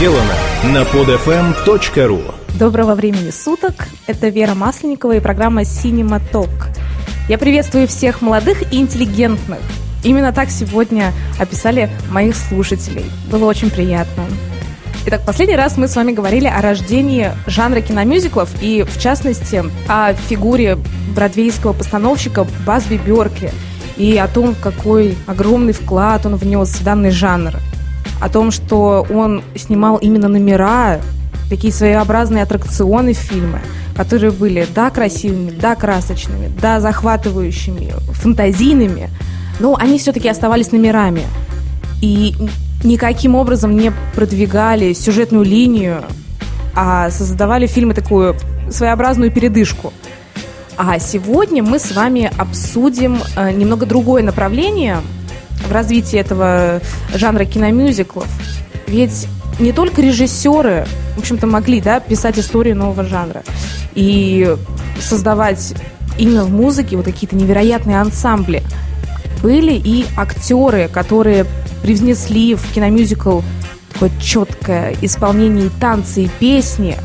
сделано на podfm.ru Доброго времени суток. Это Вера Масленникова и программа «Синема Ток». Я приветствую всех молодых и интеллигентных. Именно так сегодня описали моих слушателей. Было очень приятно. Итак, последний раз мы с вами говорили о рождении жанра киномюзиклов и, в частности, о фигуре бродвейского постановщика Базби Бёркли и о том, какой огромный вклад он внес в данный жанр. О том, что он снимал именно номера, такие своеобразные аттракционы фильмы, которые были, да, красивыми, да, красочными, да, захватывающими, фантазийными, но они все-таки оставались номерами. И никаким образом не продвигали сюжетную линию, а создавали фильмы такую своеобразную передышку. А сегодня мы с вами обсудим э, немного другое направление в развитии этого жанра киномюзиклов. Ведь не только режиссеры, в общем-то, могли да, писать историю нового жанра и создавать именно в музыке вот какие-то невероятные ансамбли. Были и актеры, которые привнесли в киномюзикл такое четкое исполнение и танцы, и песни.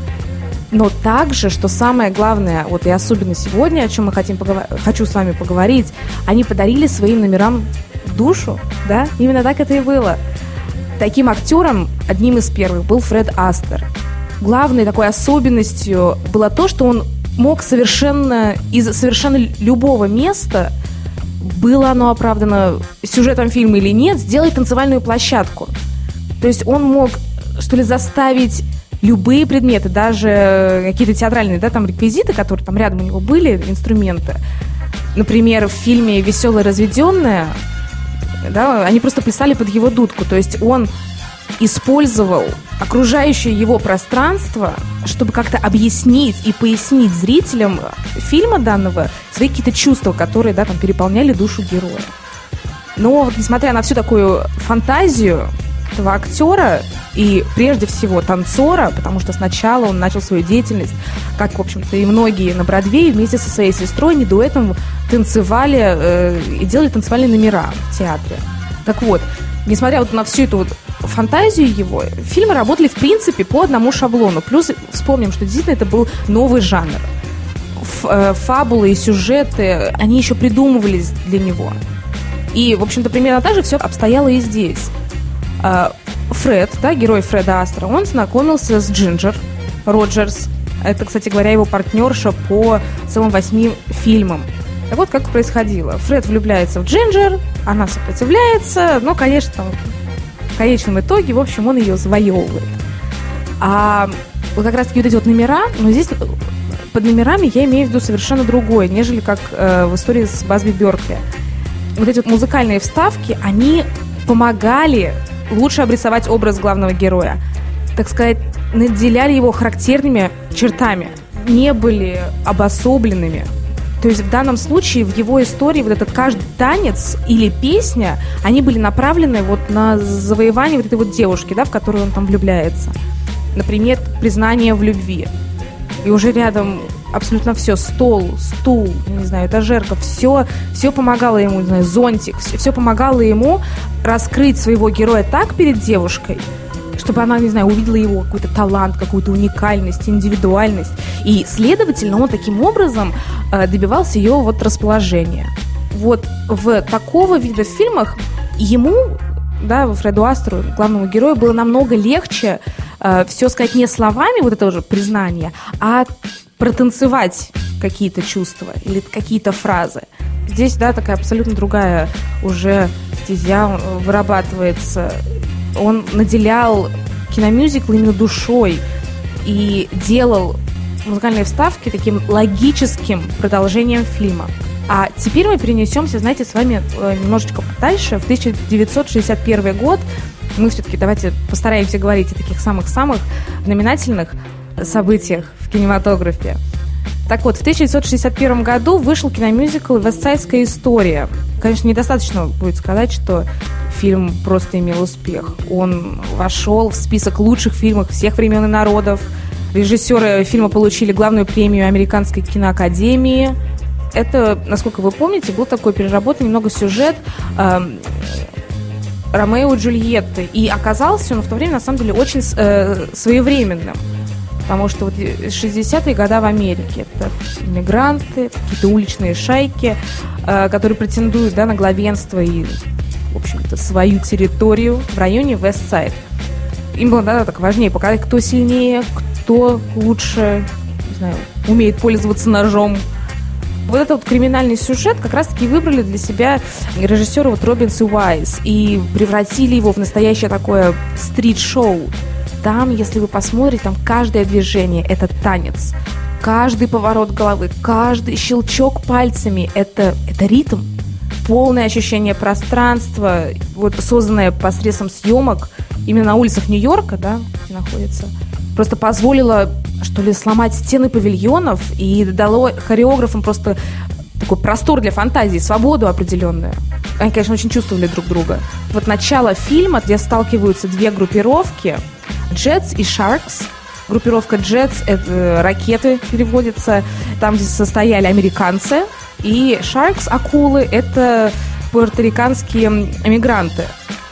Но также, что самое главное, вот и особенно сегодня, о чем мы хотим поговор... хочу с вами поговорить, они подарили своим номерам душу, да? Именно так это и было. Таким актером, одним из первых, был Фред Астер. Главной такой особенностью было то, что он мог совершенно из совершенно любого места было оно оправдано сюжетом фильма или нет, сделать танцевальную площадку. То есть он мог, что ли, заставить любые предметы, даже какие-то театральные, да, там реквизиты, которые там рядом у него были, инструменты. Например, в фильме «Веселая разведенная», да, они просто плясали под его дудку. То есть он использовал окружающее его пространство, чтобы как-то объяснить и пояснить зрителям фильма данного свои какие-то чувства, которые, да, там, переполняли душу героя. Но вот несмотря на всю такую фантазию этого актера и прежде всего танцора, потому что сначала он начал свою деятельность, как, в общем-то, и многие на Бродвее, вместе со своей сестрой, не дуэтом танцевали э, и делали танцевальные номера в театре. Так вот, несмотря вот на всю эту вот фантазию его, фильмы работали, в принципе, по одному шаблону. Плюс вспомним, что действительно это был новый жанр. Э, фабулы и сюжеты, они еще придумывались для него. И, в общем-то, примерно так же все обстояло и здесь. А, Фред, да, герой Фреда Астра, он знакомился с Джинджер Роджерс. Это, кстати говоря, его партнерша по целым восьми фильмам. Так вот, как происходило. Фред влюбляется в Джинджер, она сопротивляется, но, конечно, в конечном итоге, в общем, он ее завоевывает. А вот как раз-таки вот эти вот номера, но здесь под номерами я имею в виду совершенно другое, нежели как э, в истории с Базби Беркли. Вот эти вот музыкальные вставки, они помогали лучше обрисовать образ главного героя. Так сказать, наделяли его характерными чертами, не были обособленными. То есть в данном случае в его истории вот этот каждый танец или песня, они были направлены вот на завоевание вот этой вот девушки, да, в которую он там влюбляется. Например, признание в любви. И уже рядом абсолютно все, стол, стул, не знаю, этажерка, все, все помогало ему, не знаю, зонтик, все, все помогало ему раскрыть своего героя так перед девушкой, чтобы она, не знаю, увидела его какой-то талант, какую-то уникальность, индивидуальность. И, следовательно, он таким образом э, добивался ее вот расположения. Вот в такого вида фильмах ему, да, Фреду Астру, главному герою, было намного легче э, все сказать не словами, вот это уже признание, а протанцевать какие-то чувства или какие-то фразы. Здесь, да, такая абсолютно другая уже стезя вырабатывается он наделял киномюзикл именно душой и делал музыкальные вставки таким логическим продолжением фильма. А теперь мы перенесемся, знаете, с вами э, немножечко дальше, в 1961 год. Мы все-таки давайте постараемся говорить о таких самых-самых знаменательных событиях в кинематографе. Так вот, в 1961 году вышел киномюзикл «Вестсайдская история». Конечно, недостаточно будет сказать, что фильм просто имел успех. Он вошел в список лучших фильмов всех времен и народов. Режиссеры фильма получили главную премию Американской киноакадемии. Это, насколько вы помните, был такой переработанный немного сюжет. Эм, Ромео и Джульетты. И оказался он в то время, на самом деле, очень э, своевременным. Потому что вот 60-е годы в Америке это иммигранты, какие-то уличные шайки, э, которые претендуют да, на главенство и, в общем-то, свою территорию в районе Вестсайд. Им было да, так важнее показать, кто сильнее, кто лучше не знаю, умеет пользоваться ножом, вот этот вот криминальный сюжет как раз-таки выбрали для себя режиссеры вот Робинс и Уайс и превратили его в настоящее такое стрит-шоу. Там, если вы посмотрите, там каждое движение – это танец. Каждый поворот головы, каждый щелчок пальцами – это, это ритм. Полное ощущение пространства, вот созданное посредством съемок именно на улицах Нью-Йорка, да, где находится, просто позволило что ли, сломать стены павильонов и дало хореографам просто такой простор для фантазии, свободу определенную. Они, конечно, очень чувствовали друг друга. Вот начало фильма, где сталкиваются две группировки, Jets и Sharks. Группировка Jets — это э, ракеты переводится, там, где состояли американцы, и Sharks, акулы — это пуэрториканские эмигранты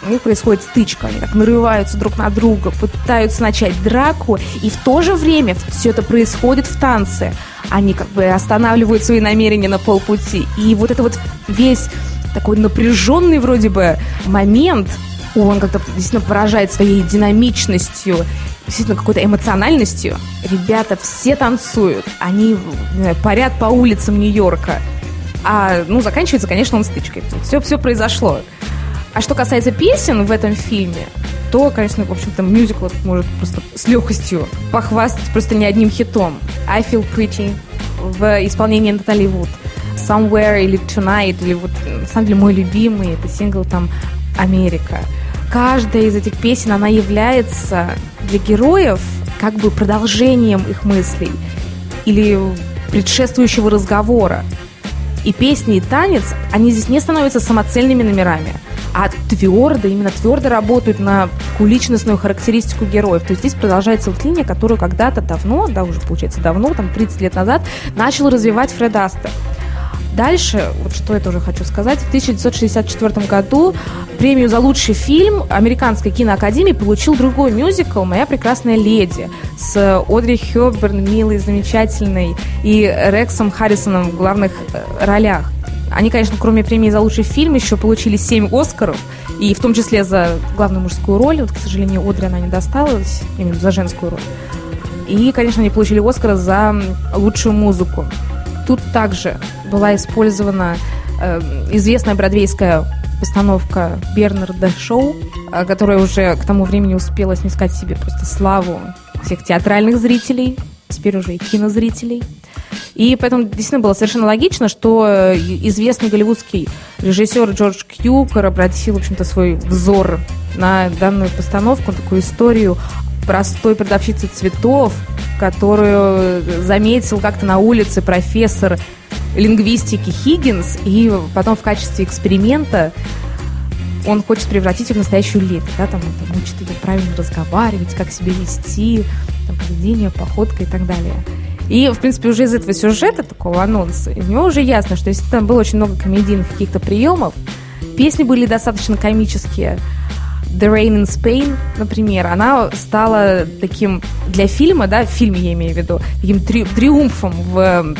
у них происходит стычка, они так нарываются друг на друга, пытаются начать драку, и в то же время все это происходит в танце. Они как бы останавливают свои намерения на полпути. И вот это вот весь такой напряженный вроде бы момент, он как-то действительно поражает своей динамичностью, действительно какой-то эмоциональностью. Ребята все танцуют, они знаю, парят по улицам Нью-Йорка. А, ну, заканчивается, конечно, он стычкой. Все, все произошло. А что касается песен в этом фильме, то, конечно, в общем-то, мюзикл может просто с легкостью похвастать просто не одним хитом. I Feel Pretty в исполнении Натали Вуд. Somewhere или Tonight, или вот, на самом деле, мой любимый, это сингл там «Америка». Каждая из этих песен, она является для героев как бы продолжением их мыслей или предшествующего разговора. И песни, и танец, они здесь не становятся самоцельными номерами – а твердо, именно твердо работают на такую личностную характеристику героев. То есть здесь продолжается вот линия, которую когда-то давно, да, уже получается давно, там 30 лет назад, начал развивать Фред Астер. Дальше, вот что я тоже хочу сказать, в 1964 году премию за лучший фильм Американской киноакадемии получил другой мюзикл «Моя прекрасная леди» с Одри Хёбберн, милой, замечательной, и Рексом Харрисоном в главных э, ролях. Они, конечно, кроме премии за лучший фильм, еще получили 7 Оскаров, и в том числе за главную мужскую роль. Вот, к сожалению, Одри она не досталась, именно за женскую роль. И, конечно, они получили Оскар за лучшую музыку. Тут также была использована э, известная бродвейская постановка Бернарда Шоу, э, которая уже к тому времени успела снискать себе просто славу всех театральных зрителей, теперь уже и кинозрителей. И поэтому действительно было совершенно логично, что э, известный голливудский режиссер Джордж Кьюкер обратил, в общем-то, свой взор на данную постановку, такую историю простой продавщицы цветов, которую заметил как-то на улице профессор лингвистики Хиггинс, и потом в качестве эксперимента он хочет превратить ее в настоящую леди, да, там, там учит ее правильно разговаривать, как себя вести, там, поведение, походка и так далее. И, в принципе, уже из этого сюжета, такого анонса, из него уже ясно, что если там было очень много комедийных каких-то приемов, песни были достаточно комические. The Rain in Spain, например, она стала таким для фильма, да, в фильме я имею в виду, таким три, триумфом в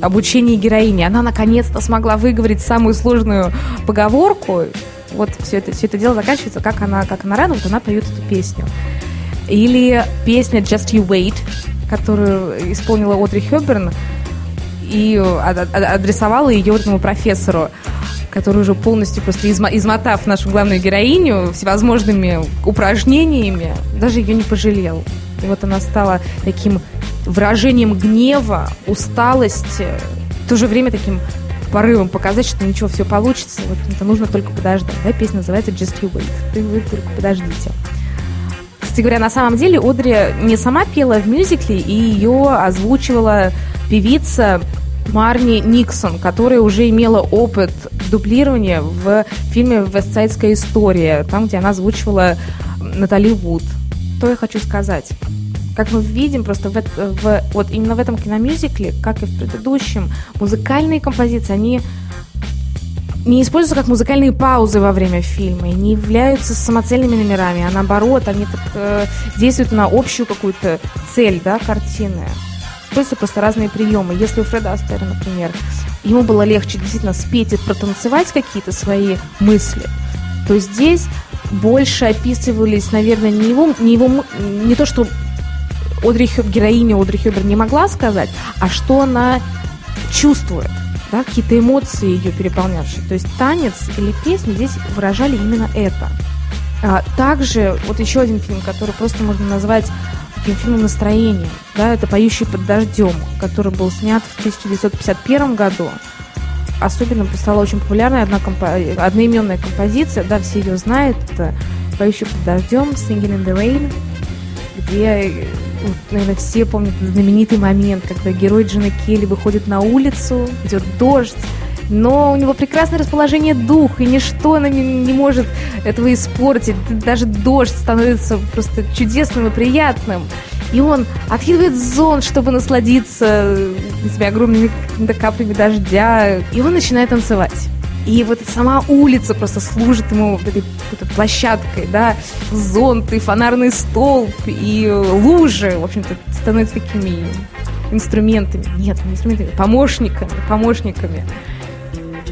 обучении героини. Она наконец-то смогла выговорить самую сложную поговорку. Вот все это, все это дело заканчивается, как она, как она рано, вот она поет эту песню. Или песня Just You Wait, которую исполнила Одри Хёберн, и адресовала ее этому профессору, который уже полностью просто измотав нашу главную героиню всевозможными упражнениями, даже ее не пожалел. И вот она стала таким выражением гнева, усталости, в то же время таким порывом показать, что ничего, все получится, вот это нужно только подождать. Да, песня называется Just You Wait. Вы, вы только подождите. Кстати говоря, на самом деле Одри не сама пела в мюзикле, и ее озвучивала певица Марни Никсон, которая уже имела опыт дублирования в фильме «Вестсайдская история», там, где она озвучивала Натали Вуд. Что я хочу сказать? Как мы видим, просто в, в, вот именно в этом киномюзикле, как и в предыдущем, музыкальные композиции, они не используются как музыкальные паузы во время фильма, и не являются самоцельными номерами, а наоборот, они так э, действуют на общую какую-то цель, да, картины. Используются просто разные приемы. Если у Фреда Астера, например, ему было легче действительно спеть и протанцевать какие-то свои мысли, то здесь больше описывались, наверное, не его, не его, не то, что Одри Хёб, героиня Одри Хёбер не могла сказать, а что она чувствует, да, какие-то эмоции ее переполнявшие. То есть танец или песня здесь выражали именно это. А, также вот еще один фильм, который просто можно назвать фильмом настроения, да, это «Поющий под дождем», который был снят в 1951 году. Особенно стала очень популярная одна компо... одноименная композиция, да, все ее знают, это «Поющий под дождем», «Singing in the Rain», где наверное, все помнят знаменитый момент, когда герой Джина Келли выходит на улицу, идет дождь, но у него прекрасное расположение духа, и ничто не, не может этого испортить. Даже дождь становится просто чудесным и приятным. И он откидывает зон, чтобы насладиться этими огромными каплями дождя, и он начинает танцевать. И вот сама улица просто служит ему этой, этой площадкой, да, зонт и фонарный столб и лужи, в общем-то, становятся такими инструментами. Нет, не инструментами, помощниками, помощниками.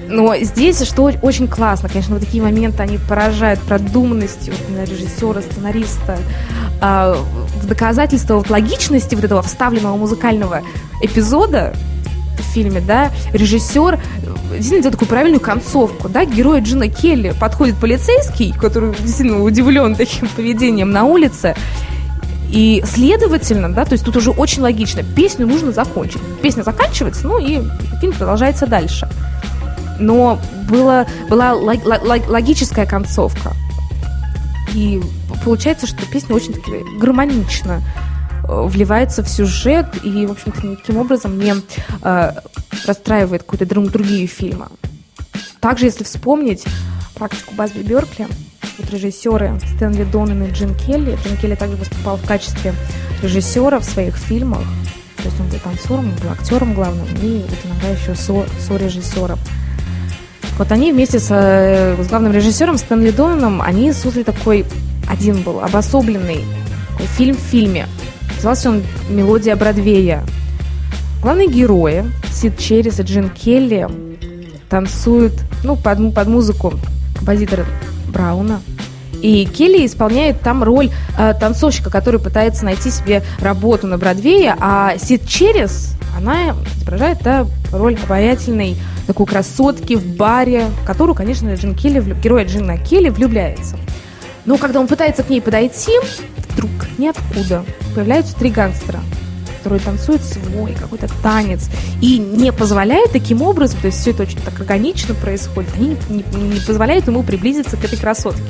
Но здесь, что очень классно, конечно, вот такие моменты, они поражают продуманностью режиссера, сценариста, э, в доказательство вот, логичности вот этого вставленного музыкального эпизода, в фильме, да, режиссер действительно делает такую правильную концовку, да, герой Джина Келли подходит полицейский, который действительно удивлен таким поведением на улице, и, следовательно, да, то есть тут уже очень логично, песню нужно закончить. Песня заканчивается, ну и фильм продолжается дальше. Но было, была логическая концовка. И получается, что песня очень-таки гармонично Э, вливается в сюжет и, в общем-то, никаким образом не э, расстраивает какую-то драматургию фильма. Также, если вспомнить практику Базби Беркли, вот режиссеры Стэнли Доннен и Джин Келли. Джин Келли также выступал в качестве режиссера в своих фильмах. То есть он был танцором, он был актером главным и вот иногда еще со, со режиссером. Вот они вместе с, э, с главным режиссером Стэнли Донном, они создали такой, один был обособленный такой фильм в фильме. Назывался он «Мелодия Бродвея». Главные герои, Сид Черрис и Джин Келли, танцуют ну, под, под музыку композитора Брауна. И Келли исполняет там роль э, танцовщика, который пытается найти себе работу на Бродвее, а Сид Черрис, она изображает да, роль обаятельной такой красотки в баре, в которую, конечно, Джин Келли, герой Джина Келли влюбляется. Но когда он пытается к ней подойти, вдруг ниоткуда появляются три гангстера, которые танцуют свой какой-то танец и не позволяют таким образом, то есть все это очень так органично происходит, они не, не, не позволяют ему приблизиться к этой красотке.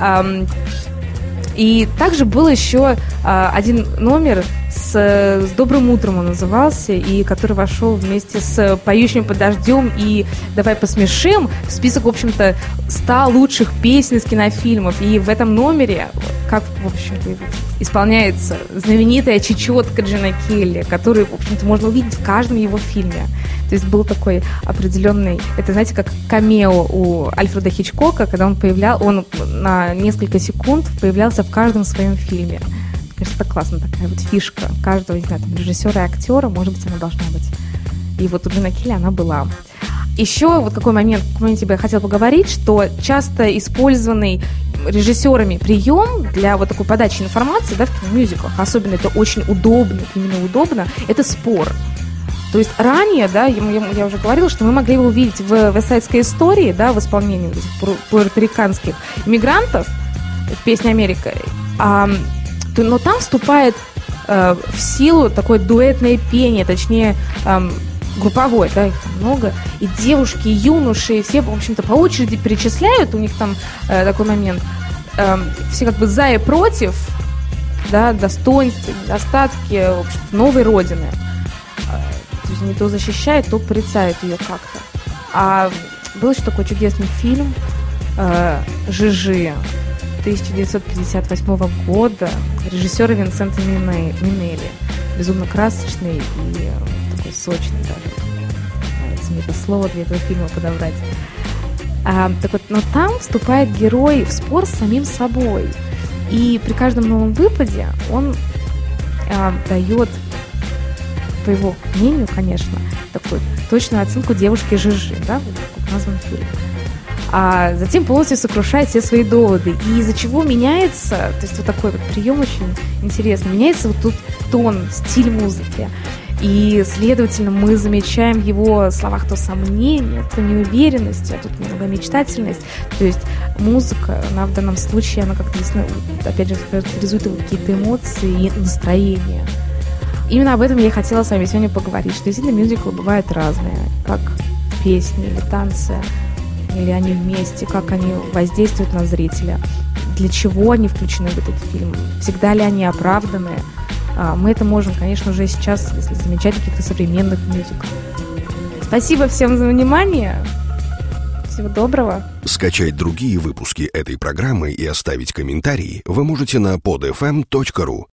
Um, и также был еще uh, один номер с, с «Добрым утром» он назывался, и который вошел вместе с «Поющим под дождем» и «Давай посмешим» в список, в общем-то, 100 лучших песен из кинофильмов. И в этом номере, как, в общем-то, исполняется знаменитая чечетка Джина Келли, которую, в общем-то, можно увидеть в каждом его фильме. То есть был такой определенный, это, знаете, как камео у Альфреда Хичкока, когда он появлял, он на несколько секунд появлялся в каждом своем фильме кажется, это классно, такая вот фишка каждого, не знаю, там, режиссера и актера, может быть, она должна быть. И вот у Джина Келли она была. Еще вот какой момент, бы я хотела поговорить, что часто использованный режиссерами прием для вот такой подачи информации да, в киномюзиклах, особенно это очень удобно, именно удобно, это спор. То есть ранее, да, я, я уже говорила, что мы могли его увидеть в вестсайдской истории, да, в исполнении этих пуэрториканских иммигрантов в песне «Америка». А но там вступает э, в силу такое дуэтное пение, точнее, э, групповое, да, их много, и девушки, и юноши, и все, в общем-то, по очереди перечисляют, у них там э, такой момент, все как бы за и против, да, достоинства, недостатки, в общем новой родины. Э, то есть они то защищают, то порицают ее как-то. А был еще такой чудесный фильм э, «Жижи», 1958 года режиссера Винсента Минелли. Безумно красочный и такой сочный даже. пытаться мне это слово для этого фильма подобрать. А, так вот, но там вступает герой в спор с самим собой. И при каждом новом выпаде он а, дает, по его мнению, конечно, такую точную оценку девушки Жижи, да, вот как назван фильм. А затем полностью сокрушает все свои доводы. И из-за чего меняется, то есть вот такой вот прием очень интересный, меняется вот тут тон, стиль музыки. И, следовательно, мы замечаем в его словах то сомнение, то неуверенность, а тут немного мечтательность. То есть музыка, она в данном случае, она как-то, опять же, характеризует его какие-то эмоции и настроения. Именно об этом я и хотела с вами сегодня поговорить, что действительно мюзиклы бывают разные, как песни или танцы, или они вместе, как они воздействуют на зрителя, для чего они включены в этот фильм, всегда ли они оправданы, а, мы это можем, конечно, уже сейчас, если замечать каких-то современных мюзиклов. Спасибо всем за внимание. Всего доброго. Скачать другие выпуски этой программы и оставить комментарии вы можете на podfm.ru.